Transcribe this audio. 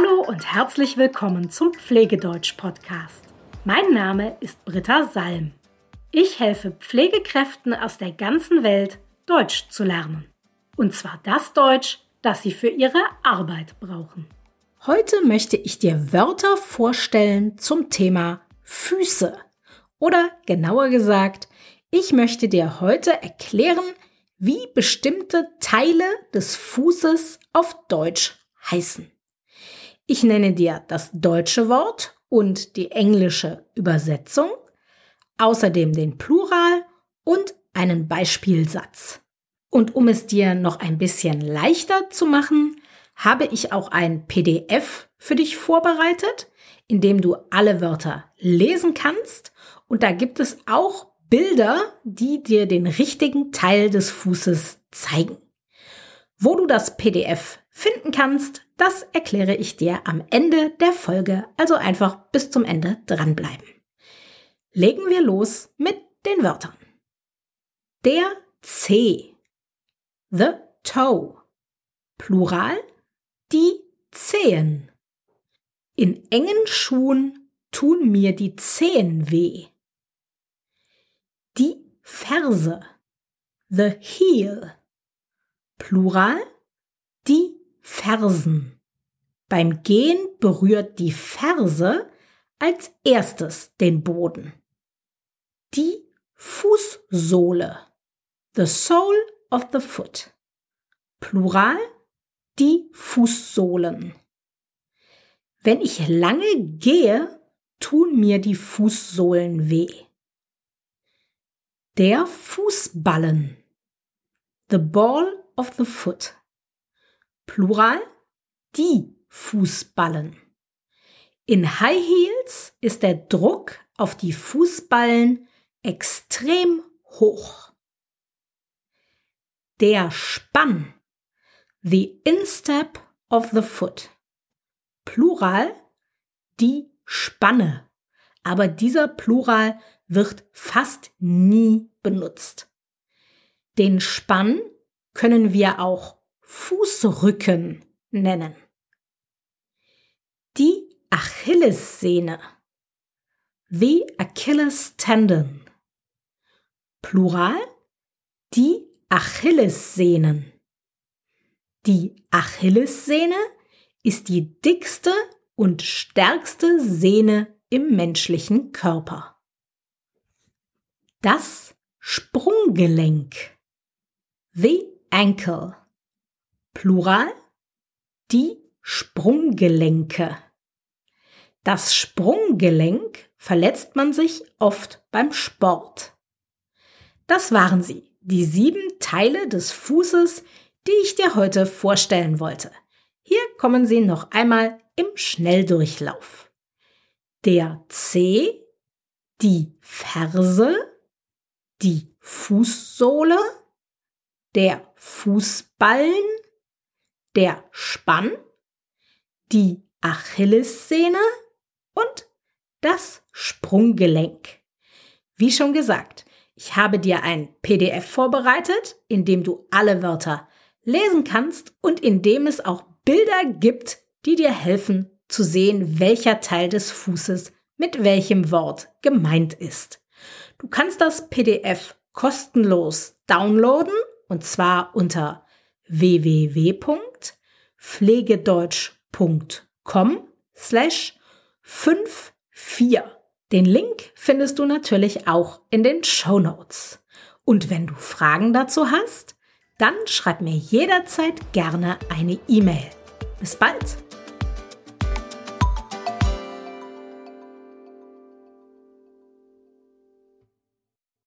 Hallo und herzlich willkommen zum Pflegedeutsch-Podcast. Mein Name ist Britta Salm. Ich helfe Pflegekräften aus der ganzen Welt, Deutsch zu lernen. Und zwar das Deutsch, das sie für ihre Arbeit brauchen. Heute möchte ich dir Wörter vorstellen zum Thema Füße. Oder genauer gesagt, ich möchte dir heute erklären, wie bestimmte Teile des Fußes auf Deutsch heißen. Ich nenne dir das deutsche Wort und die englische Übersetzung, außerdem den Plural und einen Beispielsatz. Und um es dir noch ein bisschen leichter zu machen, habe ich auch ein PDF für dich vorbereitet, in dem du alle Wörter lesen kannst. Und da gibt es auch Bilder, die dir den richtigen Teil des Fußes zeigen. Wo du das PDF finden kannst, das erkläre ich dir am Ende der Folge, also einfach bis zum Ende dranbleiben. Legen wir los mit den Wörtern. Der C. The toe. Plural die Zehen. In engen Schuhen tun mir die Zehen weh. Die Ferse. The heel. Plural Fersen. Beim Gehen berührt die Ferse als erstes den Boden. Die Fußsohle. The sole of the foot. Plural die Fußsohlen. Wenn ich lange gehe, tun mir die Fußsohlen weh. Der Fußballen. The ball of the foot. Plural die Fußballen. In High Heels ist der Druck auf die Fußballen extrem hoch. Der Spann. The instep of the foot. Plural die Spanne. Aber dieser Plural wird fast nie benutzt. Den Spann können wir auch Fußrücken nennen. Die Achillessehne. The Achilles tendon. Plural die Achillessehnen. Die Achillessehne ist die dickste und stärkste Sehne im menschlichen Körper. Das Sprunggelenk. The ankle. Plural die Sprunggelenke. Das Sprunggelenk verletzt man sich oft beim Sport. Das waren sie, die sieben Teile des Fußes, die ich dir heute vorstellen wollte. Hier kommen sie noch einmal im Schnelldurchlauf. Der C, die Ferse, die Fußsohle, der Fußballen, der Spann, die Achillessehne und das Sprunggelenk. Wie schon gesagt, ich habe dir ein PDF vorbereitet, in dem du alle Wörter lesen kannst und in dem es auch Bilder gibt, die dir helfen zu sehen, welcher Teil des Fußes mit welchem Wort gemeint ist. Du kannst das PDF kostenlos downloaden und zwar unter www.pflegedeutsch.com slash 54. Den Link findest du natürlich auch in den Show Notes. Und wenn du Fragen dazu hast, dann schreib mir jederzeit gerne eine E-Mail. Bis bald!